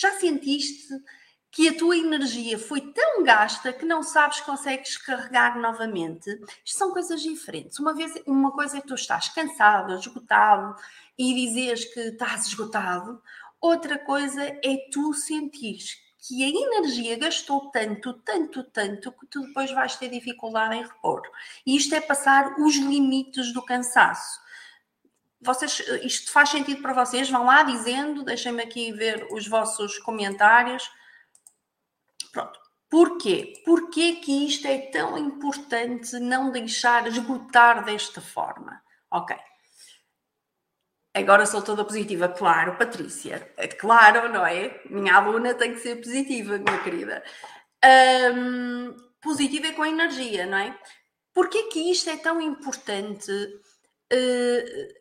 Já sentiste que a tua energia foi tão gasta que não sabes que consegues carregar novamente? Isto são coisas diferentes. Uma, vez, uma coisa é que tu estás cansado, esgotado e dizes que estás esgotado, outra coisa é tu sentires que a energia gastou tanto, tanto, tanto, que tu depois vais ter dificuldade em repor. E isto é passar os limites do cansaço. Vocês, isto faz sentido para vocês? Vão lá dizendo, deixem-me aqui ver os vossos comentários. Pronto. Porquê? Porquê que isto é tão importante não deixar esgotar desta forma? Ok. Agora sou toda positiva, claro, Patrícia. É claro, não é? Minha aluna tem que ser positiva, minha querida. Um, positiva é com energia, não é? Porquê que isto é tão importante? Uh,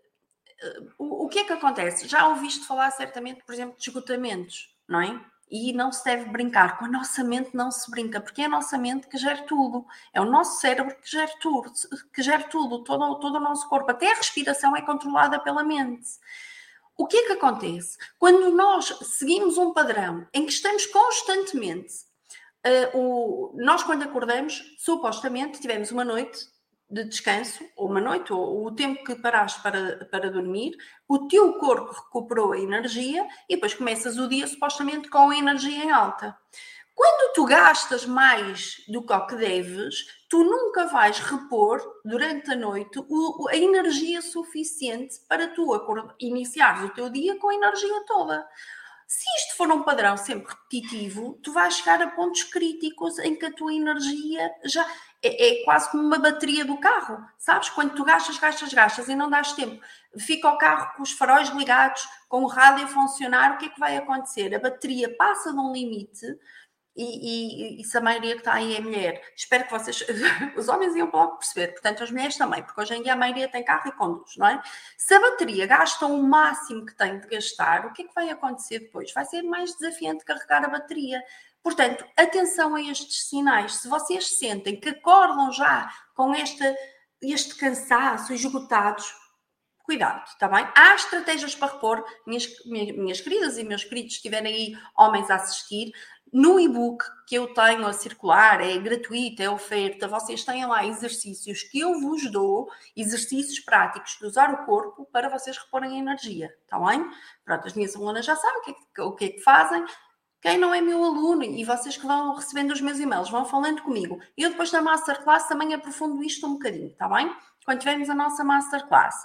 o, o que é que acontece? Já ouviste falar certamente, por exemplo, de esgotamentos, não é? e não se deve brincar. Com a nossa mente não se brinca, porque é a nossa mente que gera tudo. É o nosso cérebro que gera tudo, que gera tudo, todo, todo o nosso corpo. Até a respiração é controlada pela mente. O que é que acontece? Quando nós seguimos um padrão em que estamos constantemente, uh, o, nós quando acordamos, supostamente tivemos uma noite de descanso, ou uma noite, ou o tempo que paraste para, para dormir, o teu corpo recuperou a energia e depois começas o dia supostamente com a energia em alta. Quando tu gastas mais do que o que deves, tu nunca vais repor durante a noite o, a energia suficiente para tu iniciares o teu dia com a energia toda. Se isto for um padrão sempre repetitivo, tu vais chegar a pontos críticos em que a tua energia já é, é, quase como uma bateria do carro, sabes? Quando tu gastas, gastas, gastas e não dás tempo. Fica o carro com os faróis ligados, com o rádio a funcionar, o que é que vai acontecer? A bateria passa de um limite e, e, e se a maioria que está aí é mulher, espero que vocês, os homens iam logo perceber, portanto as mulheres também, porque hoje em dia a maioria tem carro e conduz, não é? Se a bateria gasta o máximo que tem de gastar, o que é que vai acontecer depois? Vai ser mais desafiante carregar a bateria. Portanto, atenção a estes sinais. Se vocês sentem que acordam já com esta, este cansaço, esgotados, cuidado, está bem? Há estratégias para repor, minhas, minhas, minhas queridas e meus queridos, se tiverem aí homens a assistir, no e-book que eu tenho a circular, é gratuito, é oferta, vocês têm lá exercícios que eu vos dou, exercícios práticos de usar o corpo para vocês reporem a energia, está bem? Pronto, as minhas alunas já sabem o que, é que, o que é que fazem, quem não é meu aluno e vocês que vão recebendo os meus e-mails, vão falando comigo. Eu depois da Masterclass também aprofundo isto um bocadinho, está bem? Quando tivermos a nossa Masterclass.